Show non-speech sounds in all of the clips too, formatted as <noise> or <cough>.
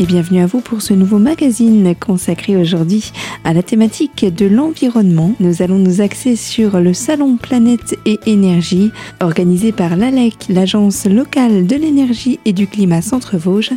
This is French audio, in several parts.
et bienvenue à vous pour ce nouveau magazine consacré aujourd'hui à la thématique de l'environnement. Nous allons nous axer sur le Salon Planète et Énergie organisé par l'ALEC, l'Agence locale de l'énergie et du climat Centre-Vosges,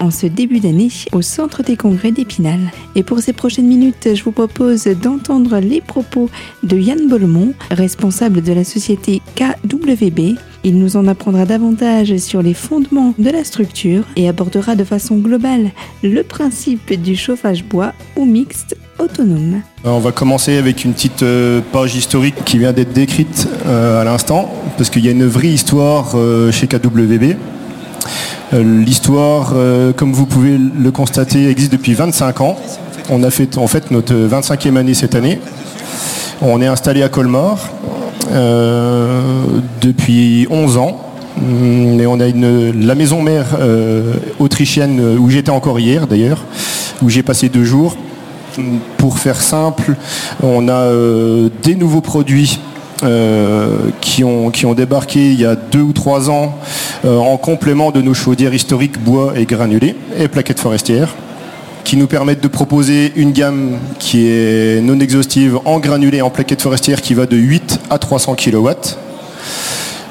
en ce début d'année au Centre des congrès d'Épinal. Et pour ces prochaines minutes, je vous propose d'entendre les propos de Yann Bollemont, responsable de la société KWB, il nous en apprendra davantage sur les fondements de la structure et abordera de façon globale le principe du chauffage bois ou mixte autonome. Euh, on va commencer avec une petite euh, page historique qui vient d'être décrite euh, à l'instant, parce qu'il y a une vraie histoire chez KWB. L'histoire, comme vous pouvez le constater, existe depuis 25 ans. On a fait en fait notre 25e année cette année. On est installé à Colmar. Euh, depuis 11 ans. Et on a une, la maison mère euh, autrichienne où j'étais encore hier d'ailleurs, où j'ai passé deux jours. Pour faire simple, on a euh, des nouveaux produits qui, ont, qui, ont, débarqué il y a deux ou trois ans en complément de nos chaudières historiques bois et granulés et plaquettes forestières qui nous permettent de proposer une gamme qui est non exhaustive en granulé en plaquettes forestières qui va de 8 à 300 kW.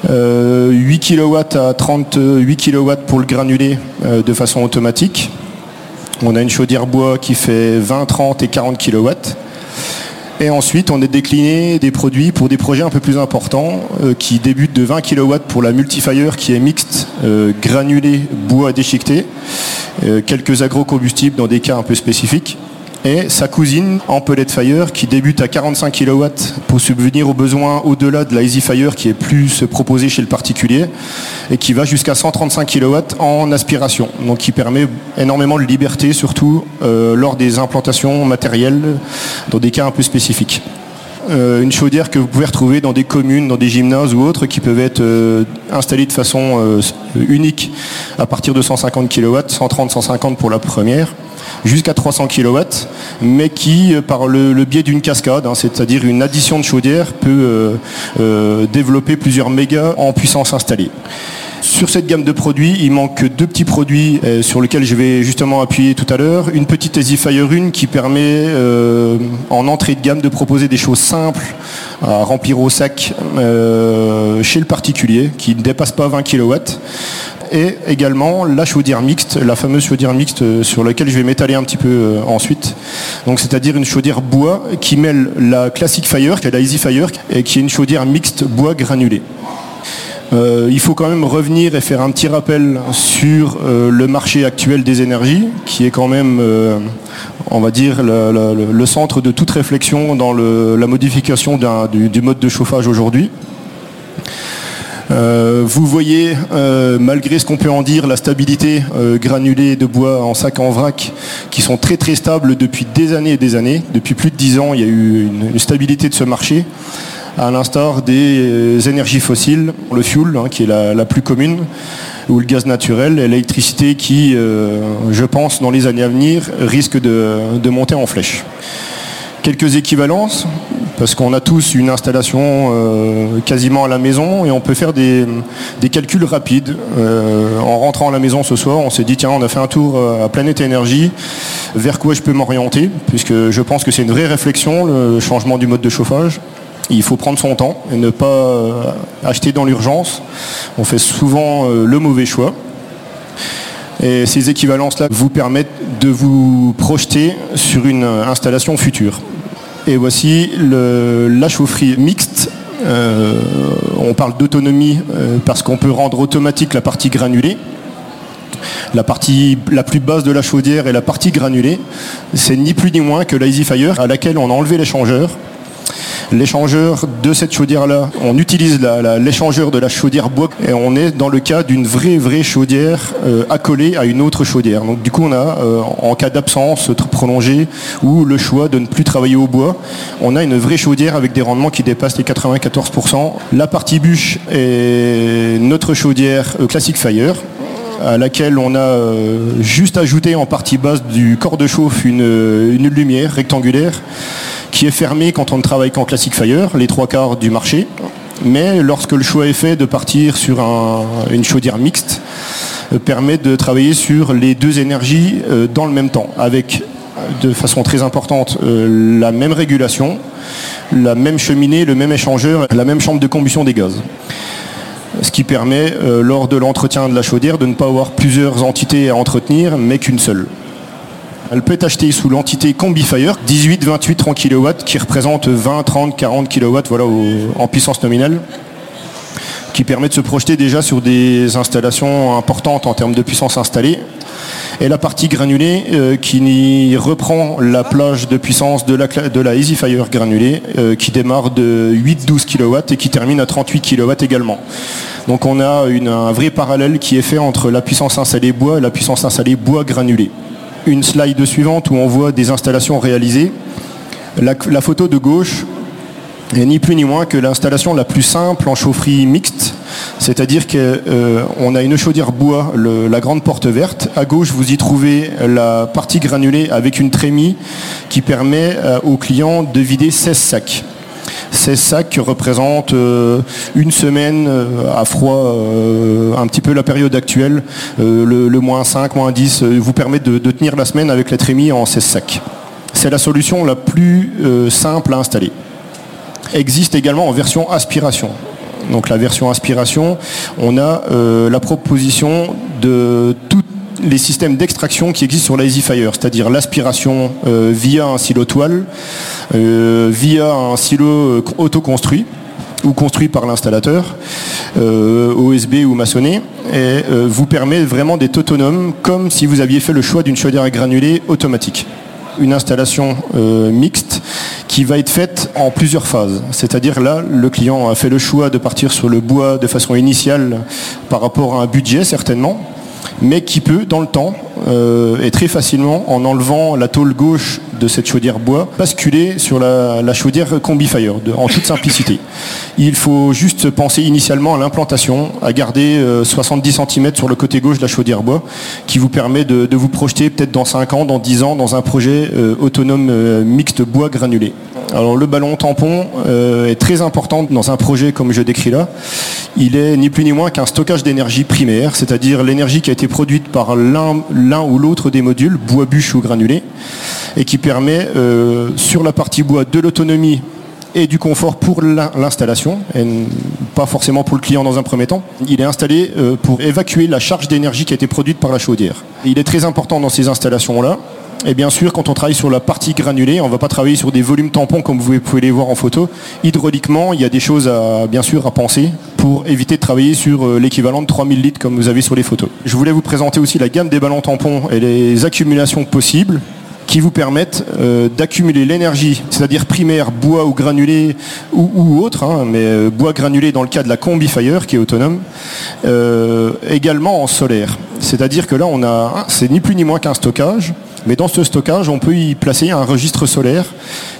8 kW à 38 kW pour le granulé euh, de façon automatique. On a une chaudière bois qui fait 20, 30 et 40 kW. Et ensuite, on a décliné des produits pour des projets un peu plus importants euh, qui débutent de 20 kW pour la Multifire qui est mixte, euh, granulé, bois déchiqueté quelques agrocombustibles dans des cas un peu spécifiques et sa cousine en pellet fire qui débute à 45 kW pour subvenir aux besoins au-delà de la Easy Fire qui est plus proposée chez le particulier et qui va jusqu'à 135 kW en aspiration. Donc qui permet énormément de liberté surtout euh, lors des implantations matérielles dans des cas un peu spécifiques. Euh, une chaudière que vous pouvez retrouver dans des communes, dans des gymnases ou autres qui peuvent être euh, installées de façon euh, unique à partir de 150 kW, 130, 150 pour la première jusqu'à 300 kW, mais qui, par le, biais d'une cascade, hein, c'est-à-dire une addition de chaudière, peut développer plusieurs mégas en puissance installée. Sur cette gamme de produits, il manque deux petits produits euh, sur lesquels je vais justement appuyer tout à l'heure. Une petite Easy Fire 1 qui permet euh, en entrée de gamme de proposer des choses simples à remplir au sac euh, chez le particulier qui ne dépasse pas 20 kW et également la chaudière mixte, la fameuse chaudière mixte sur laquelle je vais m'étaler un petit peu ensuite. Donc c'est-à-dire une chaudière bois qui mêle la Classic Fire, qui est la Easy Fire, et qui est une chaudière mixte bois granulé. Euh, il faut quand même revenir et faire un petit rappel sur euh, le marché actuel des énergies, qui est quand même, euh, on va dire, le, centre de toute réflexion dans la modification du, mode de chauffage aujourd'hui. Vous voyez, malgré ce qu'on peut en dire, la stabilité granulée de bois en sac en vrac, qui sont très très stables depuis des années et des années. Depuis plus de dix ans, il y a eu une stabilité de ce marché à l'instar des euh, énergies fossiles, le fuel hein, qui est la, plus commune, ou le gaz naturel, l'électricité qui, euh, je pense, dans les années à venir, risque de, monter en flèche. Quelques équivalences, parce qu'on a tous une installation euh, quasiment à la maison et on peut faire des, calculs rapides. en rentrant à la maison ce soir, on s'est dit tiens, on a fait un tour à Planète Énergie, vers quoi je peux m'orienter, puisque je pense que c'est une vraie réflexion, le changement du mode de chauffage. Il faut prendre son temps et ne pas euh, acheter dans l'urgence. On fait souvent euh, le mauvais choix. Et ces équivalences-là vous permettent de vous projeter sur une installation future. Et voici la chaufferie mixte. Euh, on parle d'autonomie parce qu'on peut rendre automatique la partie granulée. La partie la plus basse de la chaudière et la partie granulée, c'est ni plus ni moins que l'Easy Fire à laquelle on a enlevé l'échangeur l'échangeur de cette chaudière-là, on utilise l'échangeur de la chaudière bois et on est dans le cas d'une vraie, vraie chaudière euh, accolée à une autre chaudière. Donc du coup, on a, euh, en cas d'absence prolongée ou le choix de ne plus travailler au bois, on a une vraie chaudière avec des rendements qui dépassent les 94%. La partie bûche est notre chaudière euh, Classic Fire à laquelle on a juste ajouté en partie basse du corps de chauffe une lumière rectangulaire qui est fermé quand on ne travaille qu'en Classic Fire, les trois quarts du marché. Mais lorsque le choix est fait de partir sur une chaudière mixte, permet de travailler sur les deux énergies dans le même temps, avec de façon très importante la même régulation, la même cheminée, le même échangeur, la même chambre de combustion des gaz ce qui permet, lors de l'entretien de la chaudière, de ne pas avoir plusieurs entités à entretenir, mais qu'une seule. Elle peut être achetée sous l'entité CombiFire, 18, 28, 30 kW, qui représente 20, 30, 40 kW voilà, en puissance nominale, qui permet de se projeter déjà sur des installations importantes en termes de puissance installée. Et la partie granulée euh, qui reprend la plage de puissance de la, EasyFire granulée euh, qui démarre de 8-12 kW et qui termine à 38 kW également. Donc on a un vrai parallèle qui est fait entre la puissance installée bois et la puissance installée bois granulé une slide suivante où on voit des installations réalisées. La, photo de gauche est ni plus ni moins que l'installation la plus simple en chaufferie mixte, c'est-à-dire qu'on euh, a une chaudière bois, la grande porte verte. À gauche, vous y trouvez la partie granulée avec une trémie qui permet euh, au client de vider 16 sacs. 16 sacs représentent euh, une semaine euh, à froid, euh, un petit peu la période actuelle. Le, moins 5, moins 10 vous permet de, tenir la semaine avec la trémie en 16 sacs. C'est la solution la plus simple à installer. Existe également en version aspiration. Donc la version aspiration, on a la proposition de toutes les systèmes d'extraction qui existent sur la EasyFire, c'est-à-dire l'aspiration euh, via un silo toile, euh, via un silo euh, auto-construit ou construit par l'installateur, OSB ou maçonné, vous permet vraiment d'être autonome comme si vous aviez fait le choix d'une chaudière à granulés automatique. Une installation mixte qui va être faite en plusieurs phases. C'est-à-dire là, le client a fait le choix de partir sur le bois de façon initiale par rapport à un budget certainement, mais qui peut, dans le temps, euh, et très facilement, en enlevant la tôle gauche de cette chaudière bois, basculer sur la, chaudière combi-fire, en toute simplicité. Il faut juste penser initialement à l'implantation, à garder 70 euh, cm sur le côté gauche de la chaudière bois, qui vous permet de, vous projeter peut-être dans 5 ans, dans 10 ans, dans un projet euh, autonome mixte bois granulé. Alors le ballon tampon est très important dans un projet comme je décris là. Il est ni plus ni moins qu'un stockage d'énergie primaire, c'est-à-dire l'énergie qui a été produite par l'un ou l'autre des modules, bois, bûche ou granulé, et qui permet euh, sur la partie bois de l'autonomie et du confort pour l'installation, et pas forcément pour le client dans un premier temps. Il est installé euh, pour évacuer la charge d'énergie qui a été produite par la chaudière. Il est très important dans ces installations-là et bien sûr, quand on travaille sur la partie granulée, on ne va pas travailler sur des volumes tampons comme vous pouvez les voir en photo. Hydrauliquement, il y a des choses à, bien sûr à penser pour éviter de travailler sur euh, l'équivalent de 3000 litres comme vous avez sur les photos. Je voulais vous présenter aussi la gamme des ballons tampons et les accumulations possibles qui vous permettent euh, d'accumuler l'énergie, c'est-à-dire primaire, bois ou granulé ou, autre, hein, mais euh, bois granulé dans le cas de la Combi Fire qui est autonome, également en solaire. C'est-à-dire que là, on a, c'est ni plus ni moins qu'un stockage mais dans ce stockage, on peut y placer un registre solaire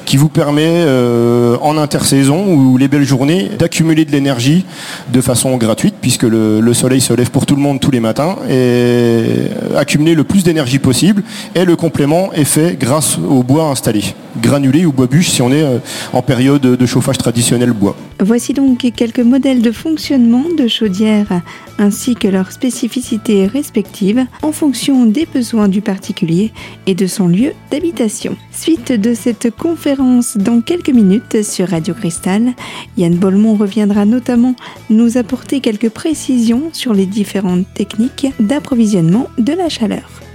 qui vous permet euh, en intersaison ou les belles journées d'accumuler de l'énergie de façon gratuite puisque le, soleil se lève pour tout le monde tous les matins et accumuler le plus d'énergie possible. Et le complément est fait grâce au bois installé, granulé ou bois bûche si on est euh, en période de chauffage traditionnel bois. Voici donc quelques modèles de fonctionnement de chaudières ainsi que leurs spécificités respectives en fonction des besoins du particulier et de son lieu d'habitation. Suite de cette conférence dans quelques minutes sur Radio Cristal, Yann Bolmont reviendra notamment nous apporter quelques précisions sur les différentes techniques d'approvisionnement de la chaleur.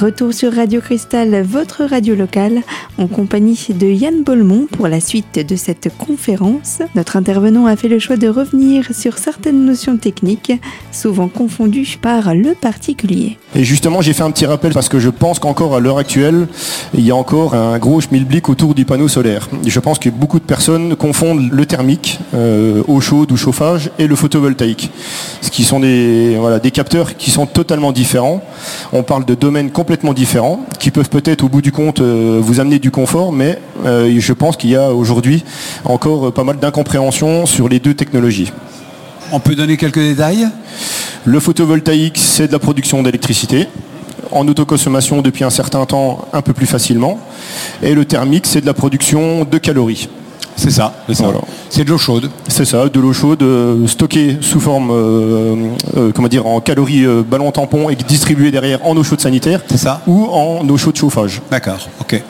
Retour sur Radio Cristal, votre radio locale, en compagnie de Yann Bolmont pour la suite de cette conférence. Notre intervenant a fait le choix de revenir sur certaines notions techniques, souvent confondues par le particulier. Et justement, j'ai fait un petit rappel parce que je pense qu'encore à l'heure actuelle, il y a encore un gros schmilblick autour du panneau solaire. Je pense que beaucoup de personnes confondent le thermique, euh, eau chaude ou chauffage, et le photovoltaïque. Ce qui sont des, capteurs qui sont totalement différents. On parle de domaines complètement complètement différents, qui peuvent peut-être au bout du compte vous amener du confort, mais je pense qu'il y a aujourd'hui encore pas mal d'incompréhension sur les deux technologies. On peut donner quelques détails? Le photovoltaïque, c'est de la production d'électricité en autoconsommation depuis un certain temps un peu plus facilement. Et le thermique, c'est de la production de calories. C'est ça, c'est de l'eau chaude. C'est ça, de l'eau chaude euh, stockée sous forme, euh, euh, comment dire, en calories ballon tampon et distribuée derrière en eau chaude sanitaire. C'est ça. Ou en eau chaude chauffage. D'accord, ok.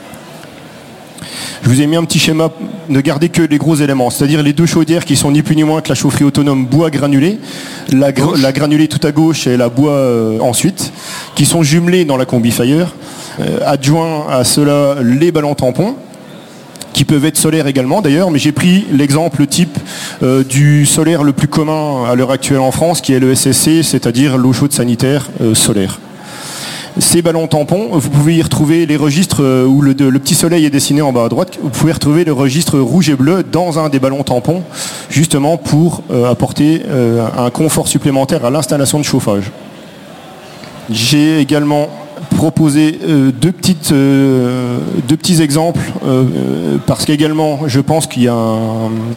Je vous ai mis un petit schéma, ne gardez que les gros éléments, c'est-à-dire les deux chaudières qui sont ni plus ni moins que la chaufferie autonome bois granulé, la, granulée tout à gauche et la bois ensuite, qui sont jumelées dans la combi fire. adjoint à cela les ballons tampons qui peuvent être solaires également d'ailleurs, mais j'ai pris l'exemple type euh, du solaire le plus commun à l'heure actuelle en France, qui est le SSC, c'est-à-dire l'eau chaude sanitaire euh, solaire. Ces ballons tampons, vous pouvez y retrouver les registres euh, où le, petit soleil est dessiné en bas à droite. Vous pouvez retrouver le registre rouge et bleu dans un des ballons tampons, justement pour apporter un confort supplémentaire à l'installation de chauffage. J'ai également proposer euh, deux, petites, euh, deux petits exemples euh, parce qu'également je pense qu'il y a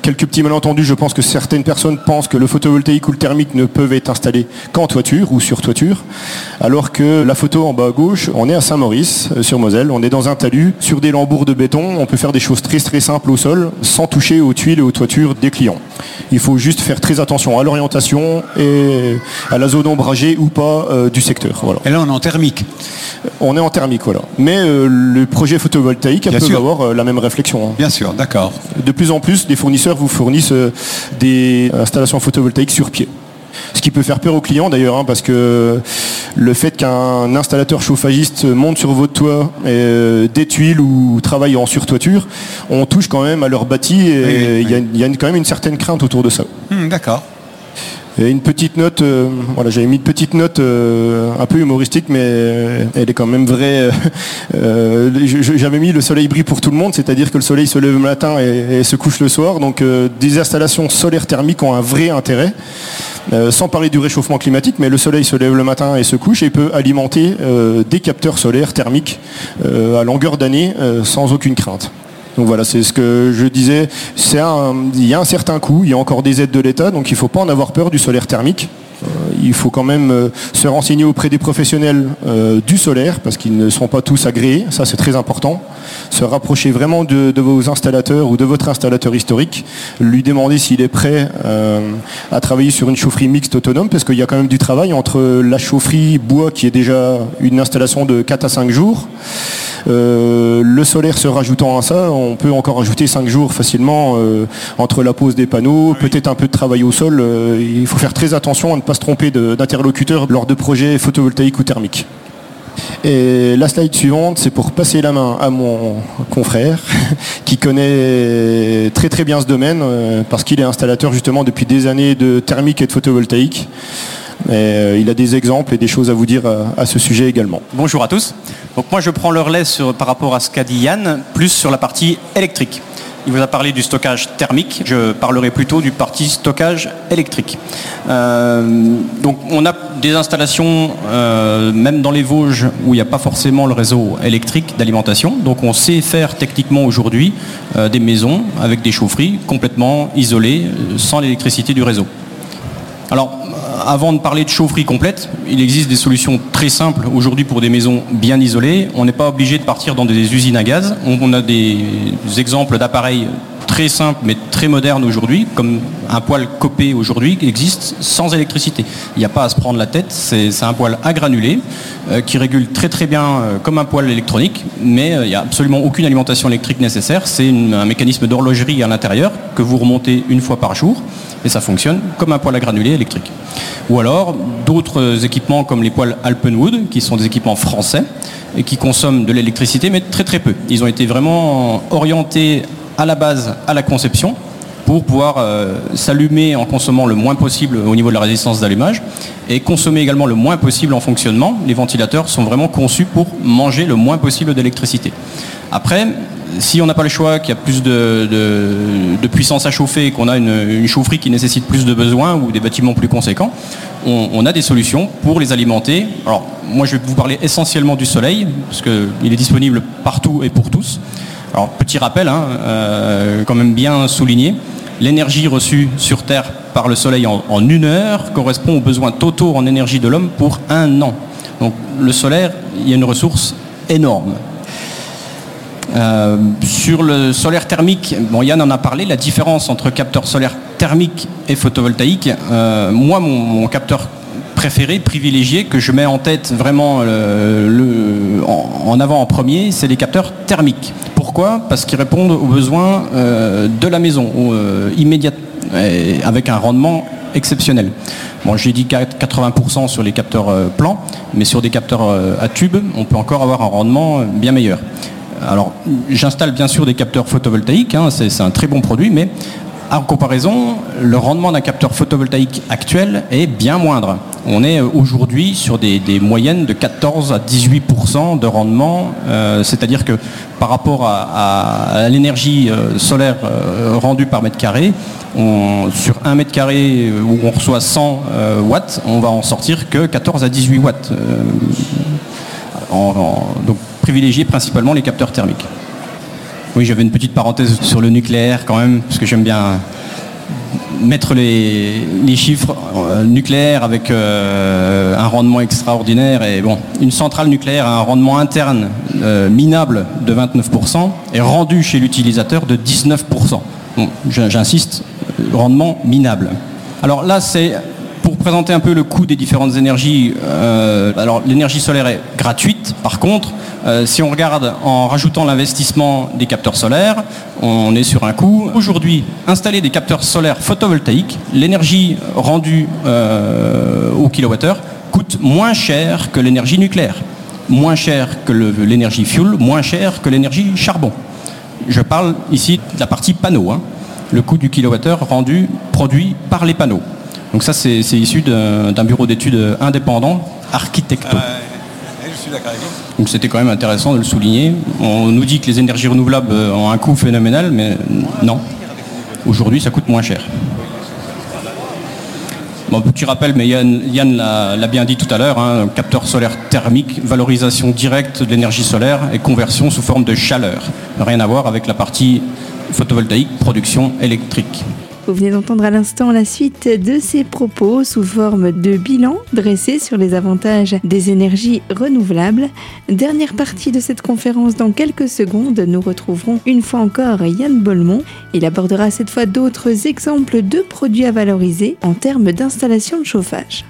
quelques petits malentendus. Je pense que certaines personnes pensent que le photovoltaïque ou le thermique ne peuvent être installés qu'en toiture ou sur toiture, alors que la photo en bas à gauche, on est à Saint-Maurice sur Moselle, on est dans un talus sur des lambours de béton. On peut faire des choses très très simples au sol sans toucher aux tuiles et aux toitures des clients. Il faut juste faire très attention à l'orientation et à la zone ombragée ou pas du secteur. Voilà. Et là on est en thermique on est en thermique, voilà. Mais euh, le projet photovoltaïque peut avoir euh, la même réflexion. Hein. Bien sûr, d'accord. De plus en plus, des fournisseurs vous fournissent euh, des installations photovoltaïques sur pied. Ce qui peut faire peur aux clients d'ailleurs, hein, parce que le fait qu'un installateur chauffagiste monte sur votre toit et, des tuiles ou travaille en surtoiture, on touche quand même à leur bâti et il y, a quand même une certaine crainte autour de ça. Hmm, d'accord. Une petite note, euh, voilà, j'avais mis une petite note euh, un peu humoristique, mais euh, elle est quand même vraie. j'avais mis le soleil brille pour tout le monde, c'est-à-dire que le soleil se lève le matin et, se couche le soir. Donc des installations solaires thermiques ont un vrai intérêt. sans parler du réchauffement climatique, mais le soleil se lève le matin et se couche et peut alimenter des capteurs solaires thermiques à longueur d'année sans aucune crainte. Donc voilà, c'est ce que je disais. il y a un certain coût, il y a encore des aides de l'État, donc il ne faut pas en avoir peur du solaire thermique. Euh, il faut quand même euh, se renseigner auprès des professionnels euh, du solaire, parce qu'ils ne sont pas tous agréés, ça c'est très important. Se rapprocher vraiment de, vos installateurs ou de votre installateur historique, lui demander s'il est prêt à travailler sur une chaufferie mixte autonome, parce qu'il y a quand même du travail entre la chaufferie bois qui est déjà une installation de 4 à 5 jours, le solaire se rajoutant à ça, on peut encore ajouter 5 jours facilement euh, entre la pose des panneaux, peut-être un peu de travail au sol. Euh, il faut faire très attention à ne pas se tromper d'interlocuteur lors de projets photovoltaïques ou thermiques. Et la slide suivante, c'est pour passer la main à mon confrère <laughs> qui connaît très très bien ce domaine parce qu'il est installateur justement depuis des années de thermique et de photovoltaïque. Euh, il a des exemples et des choses à vous dire euh, à, ce sujet également. Bonjour à tous. Moi je prends le relais par rapport à ce qu'a dit Yann, plus sur la partie électrique. Il vous a parlé du stockage thermique, je parlerai plutôt du parti stockage électrique. Euh, donc on a des installations, même dans les Vosges, où il n'y a pas forcément le réseau électrique d'alimentation. Donc on sait faire techniquement aujourd'hui des maisons avec des chaufferies complètement isolées, sans l'électricité du réseau. Avant de parler de chaufferie complète, il existe des solutions très simples aujourd'hui pour des maisons bien isolées. On n'est pas obligé de partir dans des usines à gaz. On a des exemples d'appareils très simples mais très modernes aujourd'hui, comme un poêle copé aujourd'hui existe sans électricité. Il n'y a pas à se prendre la tête, c'est un poêle à granulés euh, qui régule très très bien euh, comme un poêle électronique, mais euh, il n'y a absolument aucune alimentation électrique nécessaire. C'est un mécanisme d'horlogerie à l'intérieur que vous remontez une fois par jour et ça fonctionne comme un poêle à granulés électrique. Ou alors d'autres équipements comme les poêles Alpenwood, qui sont des équipements français et qui consomment de l'électricité, mais très très peu. Ils ont été vraiment orientés à la base à la conception pour pouvoir euh, s'allumer en consommant le moins possible au niveau de la résistance d'allumage et consommer également le moins possible en fonctionnement. Les ventilateurs sont vraiment conçus pour manger le moins possible d'électricité. Après, si on n'a pas le choix, qu'il y a plus de, puissance à chauffer qu'on a une, chaufferie qui nécessite plus de besoins ou des bâtiments plus conséquents, on, a des solutions pour les alimenter. Alors, moi, je vais vous parler essentiellement du soleil, parce qu'il est disponible partout et pour tous. Alors, petit rappel, hein, euh, quand même bien souligné, l'énergie reçue sur Terre par le soleil en, une heure correspond aux besoins totaux en énergie de l'homme pour un an. Donc, le solaire, il y a une ressource énorme. Euh, sur le solaire thermique, bon, Yann en a parlé, la différence entre capteur solaire thermique et photovoltaïque. Euh, moi, mon, capteur préféré, privilégié, que je mets en tête vraiment en, avant en premier, c'est les capteurs thermiques. Pourquoi Parce qu'ils répondent aux besoins de la maison, immédiatement, avec un rendement exceptionnel. Bon, j'ai dit 80% sur les capteurs plans, mais sur des capteurs à tube, on peut encore avoir un rendement bien meilleur. Alors, j'installe bien sûr des capteurs photovoltaïques, hein, c'est un très bon produit, mais en comparaison, le rendement d'un capteur photovoltaïque actuel est bien moindre. On est aujourd'hui sur des, moyennes de 14 à 18% de rendement, euh, c'est-à-dire que par rapport à, l'énergie euh, solaire euh, rendue par mètre carré, sur un mètre carré où on reçoit 100 watts, on va en sortir que 14 à 18 watts. donc privilégier principalement les capteurs thermiques. Oui, j'avais une petite parenthèse sur le nucléaire quand même, parce que j'aime bien mettre les, chiffres euh, nucléaires avec euh, un rendement extraordinaire. Et bon, une centrale nucléaire a un rendement interne euh, minable de 29% et rendu chez l'utilisateur de 19%. J'insiste, rendement minable. Alors là, c'est présenter un peu le coût des différentes énergies. alors l'énergie solaire est gratuite. Par contre, euh, si on regarde en rajoutant l'investissement des capteurs solaires, on est sur un coût. Aujourd'hui, installer des capteurs solaires photovoltaïques, l'énergie rendue euh, au kilowattheure coûte moins cher que l'énergie nucléaire, moins cher que l'énergie fuel, moins cher que l'énergie charbon. Je parle ici de la partie panneau, hein. le coût du kilowattheure rendu produit par les panneaux. Donc ça, c'est issu d'un bureau d'études indépendant, Architecto. Donc c'était quand même intéressant de le souligner. On nous dit que les énergies renouvelables ont un coût phénoménal, mais non. Aujourd'hui, ça coûte moins cher. Bon, petit rappel, mais Yann, l'a bien dit tout à l'heure, hein, capteur solaire thermique, valorisation directe de l'énergie solaire et conversion sous forme de chaleur. Rien à voir avec la partie photovoltaïque, production électrique. Vous venez d'entendre à l'instant la suite de ces propos sous forme de bilan dressé sur les avantages des énergies renouvelables. Dernière partie de cette conférence dans quelques secondes, nous retrouverons une fois encore Yann Bolmont. Il abordera cette fois d'autres exemples de produits à valoriser en termes d'installation de chauffage.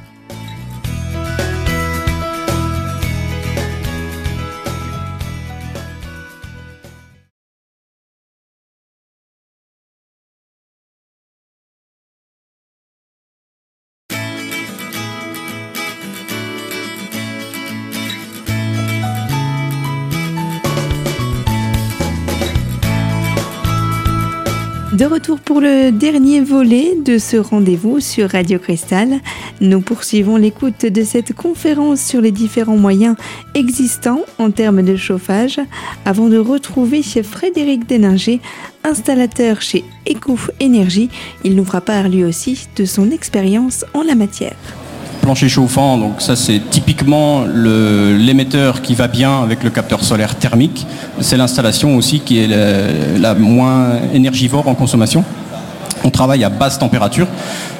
De retour pour le dernier volet de ce rendez-vous sur Radio Cristal, nous poursuivons l'écoute de cette conférence sur les différents moyens existants en termes de chauffage avant de retrouver chez Frédéric Déninger, installateur chez Eco Énergie. Il nous fera part lui aussi de son expérience en la matière plancher chauffant, donc ça c'est typiquement l'émetteur qui va bien avec le capteur solaire thermique. C'est l'installation aussi qui est la, moins énergivore en consommation. On travaille à basse température.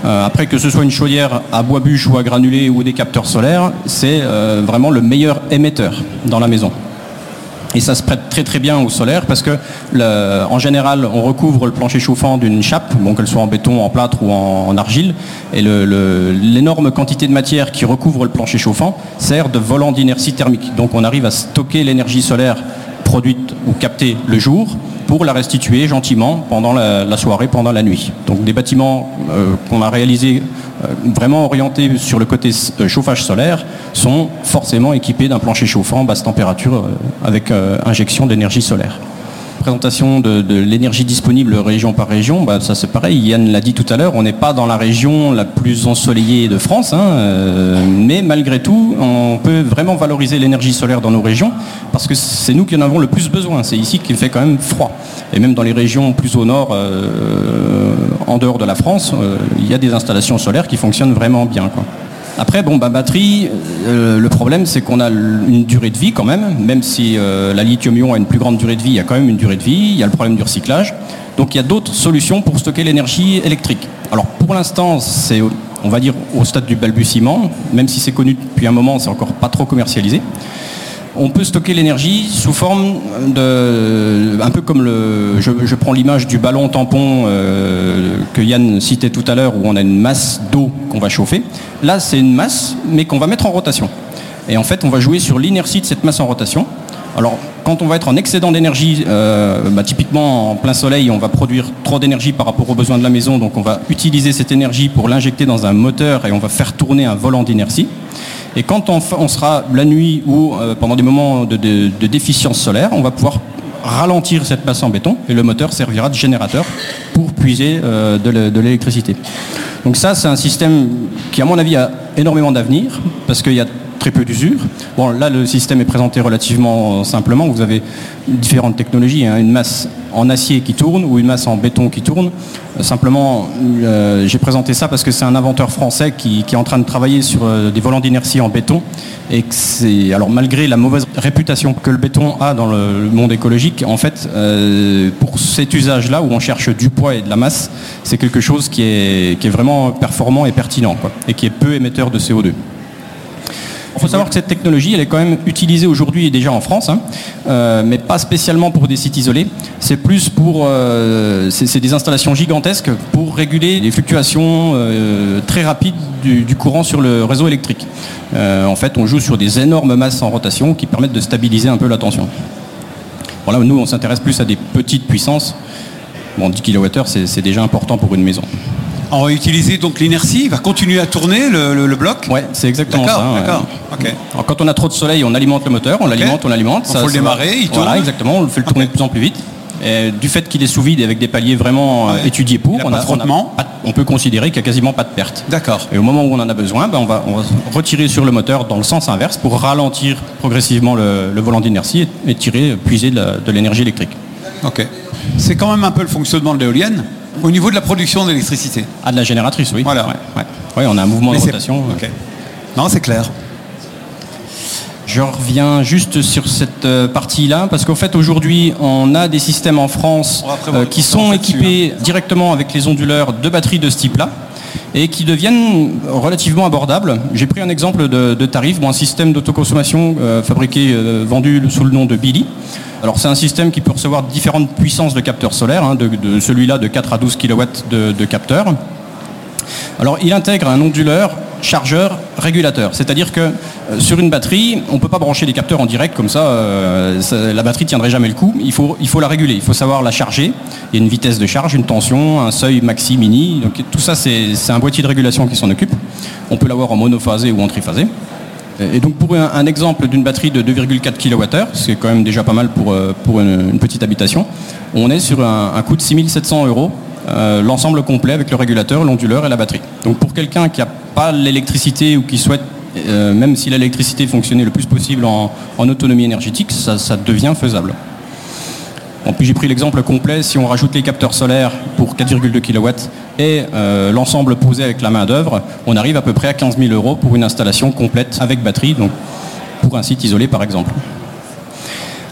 Euh, après que ce soit une chaudière à bois bûche ou à granulé ou des capteurs solaires, c'est euh, vraiment le meilleur émetteur dans la maison. Et ça se prête très très bien au solaire parce que en général on recouvre le plancher chauffant d'une chape, bon qu'elle soit en béton, en plâtre ou en, argile, et l'énorme quantité de matière qui recouvre le plancher chauffant sert de volant d'inertie thermique. Donc on arrive à stocker l'énergie solaire produite ou captée le jour pour la restituer gentiment pendant la, soirée, pendant la nuit. Donc des bâtiments euh, qu'on a réalisés vraiment orientés sur le côté euh, chauffage solaire sont forcément équipés d'un plancher chauffant basse température avec injection d'énergie solaire présentation de, l'énergie disponible région par région, bah, ça c'est pareil, Yann l'a dit tout à l'heure, on n'est pas dans la région la plus ensoleillée de France, hein, euh, mais malgré tout, on peut vraiment valoriser l'énergie solaire dans nos régions, parce que c'est nous qui en avons le plus besoin, c'est ici qu'il fait quand même froid. Et même dans les régions plus au nord, euh, en dehors de la France, euh, il y a des installations solaires qui fonctionnent vraiment bien. Après, bon, bah, batterie, euh, le problème c'est qu'on a une durée de vie quand même, même si euh, la lithium-ion a une plus grande durée de vie, il y a quand même une durée de vie, il y a le problème du recyclage. Donc il y a d'autres solutions pour stocker l'énergie électrique. Alors pour l'instant, c'est, on va dire, au stade du balbutiement, même si c'est connu depuis un moment, c'est encore pas trop commercialisé on peut stocker l'énergie sous forme de, un peu comme le, je, prends l'image du ballon tampon euh, que Yann citait tout à l'heure, où on a une masse d'eau qu'on va chauffer. Là, c'est une masse, mais qu'on va mettre en rotation. Et en fait, on va jouer sur l'inertie de cette masse en rotation. Alors, quand on va être en excédent d'énergie, euh, bah, typiquement en plein soleil, on va produire trop d'énergie par rapport aux besoins de la maison, donc on va utiliser cette énergie pour l'injecter dans un moteur et on va faire tourner un volant d'inertie. Et quand on, sera la nuit ou euh, pendant des moments de, déficience solaire, on va pouvoir ralentir cette masse en béton et le moteur servira de générateur pour puiser euh, de l'électricité. Donc ça, c'est un système qui, à mon avis, a énormément d'avenir parce qu'il y a très peu d'usure. Bon, là, le système est présenté relativement simplement. Vous avez différentes technologies, hein. une masse en acier qui tourne ou une masse en béton qui tourne. Euh, simplement, euh, j'ai présenté ça parce que c'est un inventeur français qui, est en train de travailler sur euh, des volants d'inertie en béton. Et c'est alors malgré la mauvaise réputation que le béton a dans le monde écologique, en fait, pour cet usage-là où on cherche du poids et de la masse, c'est quelque chose qui est, qui est vraiment performant et pertinent, quoi, et qui est peu émetteur de CO2. Il faut savoir que cette technologie, elle est quand même utilisée aujourd'hui déjà en France, hein, euh, mais pas spécialement pour des sites isolés. C'est plus pour, euh, des installations gigantesques pour réguler les fluctuations euh, très rapides du, courant sur le réseau électrique. en fait, on joue sur des énormes masses en rotation qui permettent de stabiliser un peu la tension. Voilà, nous, on s'intéresse plus à des petites puissances. Bon, 10 kWh, c'est déjà important pour une maison. On va utiliser donc l'inertie, il va continuer à tourner le, bloc Ouais, c'est exactement ça. D'accord, quand on a trop de soleil, on alimente le moteur, on l'alimente, on l'alimente. Il faut le démarrer, il tourne. Voilà, exactement, on le fait le tourner de plus en plus vite. Et du fait qu'il est sous vide avec des paliers vraiment euh, étudiés pour, on, a, on, peut considérer qu'il n'y a quasiment pas de perte. D'accord. Et au moment où on en a besoin, ben, on, va, retirer sur le moteur dans le sens inverse pour ralentir progressivement le, volant d'inertie et, tirer, puiser de l'énergie électrique. Ok. C'est quand même un peu le fonctionnement de l'éolienne au niveau de la production d'électricité Ah, de la génératrice, oui. Voilà. Oui, on a un mouvement de rotation. Non, c'est clair. Je reviens juste sur cette euh, partie-là, parce qu'en fait aujourd'hui on a des systèmes en France euh, qui sont équipés hein. directement avec les onduleurs de batteries de ce type-là et qui deviennent relativement abordables. J'ai pris un exemple de, tarif, un système d'autoconsommation euh, fabriqué, vendu sous le nom de Billy. Alors c'est un système qui peut recevoir différentes puissances de capteurs solaires, hein, de, celui-là de 4 à 12 kW de, capteurs. Alors il intègre un onduleur chargeur régulateur. C'est-à-dire que euh, sur une batterie, on ne peut pas brancher des capteurs en direct comme euh, ça, la batterie tiendrait jamais le coup. Il faut, il faut la réguler, il faut savoir la charger. Il y a une vitesse de charge, une tension, un seuil maxi, mini. Donc tout ça, c'est un boîtier de régulation qui s'en occupe. On peut l'avoir en monophasé ou en triphasé. Et donc pour un, exemple d'une batterie de 2,4 kWh, c'est quand même déjà pas mal pour, euh, pour une, petite habitation, on est sur un, coût de 6700 euros, euh, l'ensemble complet avec le régulateur, l'onduleur et la batterie. Donc pour quelqu'un qui n'a pas l'électricité ou qui souhaite, euh, même si l'électricité fonctionnait le plus possible en, autonomie énergétique, ça devient faisable puis j'ai pris l'exemple complet, si on rajoute les capteurs solaires pour 4,2 kW et euh, l'ensemble posé avec la main d'œuvre, on arrive à peu près à 15 000 euros pour une installation complète avec batterie, donc pour un site isolé par exemple.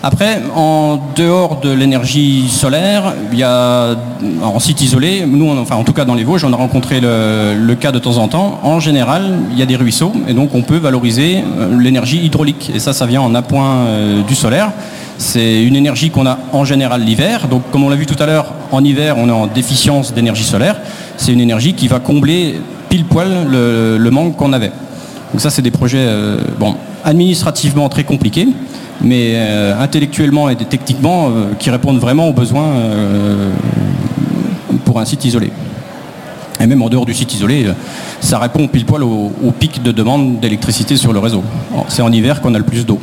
Après, en dehors de l'énergie solaire, il y a en site isolé, nous, enfin en tout cas dans les Vosges, on a rencontré le, cas de temps en temps. En général, il y a des ruisseaux et donc on peut valoriser euh, l'énergie hydraulique. Et ça, ça vient en appoint euh, du solaire. C'est une énergie qu'on a en général l'hiver. Donc comme on l'a vu tout à l'heure, en hiver, on est en déficience d'énergie solaire. C'est une énergie qui va combler pile poil le, manque qu'on avait. Donc ça, c'est des projets euh, bon, administrativement très compliqués, mais euh, intellectuellement et techniquement euh, qui répondent vraiment aux besoins pour un site isolé. Et même en dehors du site isolé, ça répond pile poil au pic de demande d'électricité sur le réseau. C'est en hiver qu'on a le plus d'eau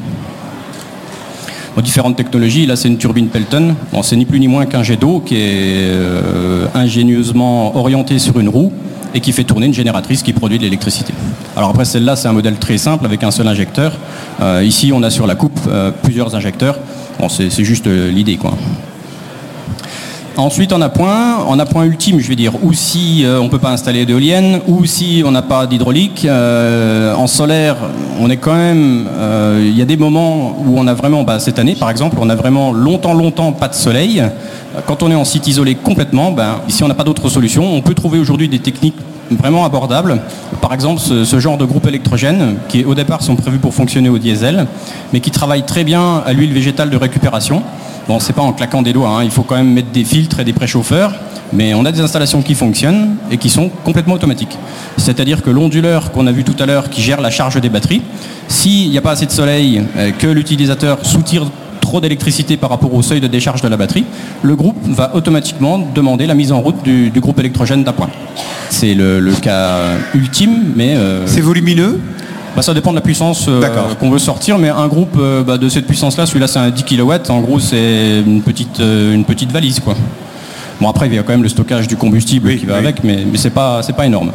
différentes technologies. Là, c'est une turbine Pelton. Bon, c'est ni plus ni moins qu'un jet d'eau qui est euh, ingénieusement orienté sur une roue et qui fait tourner une génératrice qui produit de l'électricité. Alors après, celle-là, c'est un modèle très simple avec un seul injecteur. Euh, ici, on a sur la coupe euh, plusieurs injecteurs. C'est juste l'idée, quoi. Ensuite, en appoint, en appoint ultime, je vais dire, ou si euh, on ne peut pas installer d'éolienne, ou si on n'a pas d'hydraulique. Euh, en solaire, on est quand même. euh, Il y a des moments où on a vraiment, bah, cette année par exemple, on a vraiment longtemps, longtemps pas de soleil. Quand on est en site isolé complètement, ben, si on n'a pas d'autre solution, on peut trouver aujourd'hui des techniques vraiment abordables. Par exemple, ce, genre de groupe électrogène, qui au départ sont prévus pour fonctionner au diesel, mais qui travaillent très bien à l'huile végétale de récupération. Bon, c'est pas en claquant des doigts, hein. il faut quand même mettre des filtres et des préchauffeurs, mais on a des installations qui fonctionnent et qui sont complètement automatiques. C'est-à-dire que l'onduleur qu'on a vu tout à l'heure qui gère la charge des batteries, s'il n'y a pas assez de soleil, euh, que l'utilisateur soutire trop d'électricité par rapport au seuil de décharge de la batterie, le groupe va automatiquement demander la mise en route du, du groupe électrogène d'appoint. C'est le, le cas ultime, mais euh, C'est volumineux? bah, ça dépend de la puissance euh, qu'on veut sortir, mais un groupe euh, bah, de cette puissance-là, celui-là c'est un 10 kW, en gros c'est une petite, euh, une petite valise. Quoi. Bon après il y a quand même le stockage du combustible Oui, qui va oui. avec, mais, mais c'est pas, c'est pas énorme.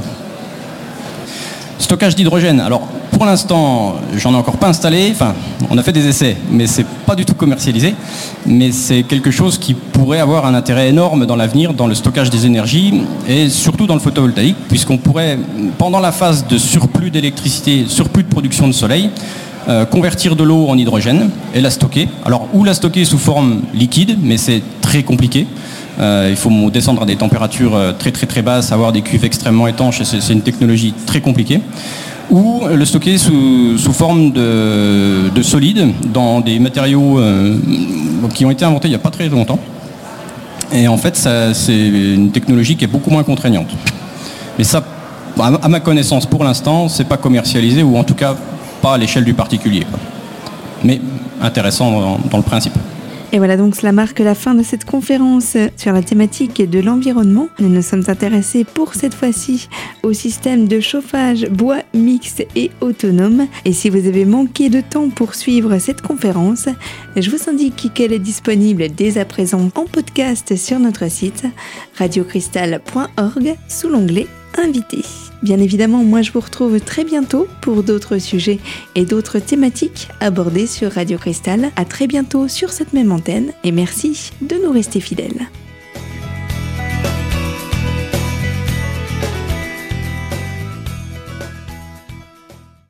Stockage d'hydrogène. Alors pour l'instant, j'en ai encore pas installé. Enfin, on a fait des essais, mais c'est pas du tout commercialisé. Mais c'est quelque chose qui pourrait avoir un intérêt énorme dans l'avenir, dans le stockage des énergies et surtout dans le photovoltaïque, puisqu'on pourrait, pendant la phase de surplus d'électricité, surplus de production de soleil, euh, convertir de l'eau en hydrogène et la stocker. Alors, ou la stocker sous forme liquide, mais c'est très compliqué. Euh, il faut descendre à des températures euh, très très très basses, avoir des cuves extrêmement étanches, et c'est c'est une technologie très compliquée. Ou le stocker sous, sous forme de, de solide dans des matériaux euh, qui ont été inventés il n'y a pas très longtemps. Et en fait, c'est une technologie qui est beaucoup moins contraignante. Mais ça, à ma connaissance, pour l'instant, c'est pas commercialisé, ou en tout cas pas à l'échelle du particulier. Mais intéressant dans le principe. Et voilà donc cela marque la fin de cette conférence sur la thématique de l'environnement. Nous nous sommes intéressés pour cette fois-ci au système de chauffage bois mixte et autonome. Et si vous avez manqué de temps pour suivre cette conférence, je vous indique qu'elle est disponible dès à présent en podcast sur notre site radiocristal.org sous l'onglet Invité. Bien évidemment, moi je vous retrouve très bientôt pour d'autres sujets et d'autres thématiques abordées sur Radio Cristal. À très bientôt sur cette même antenne et merci de nous rester fidèles.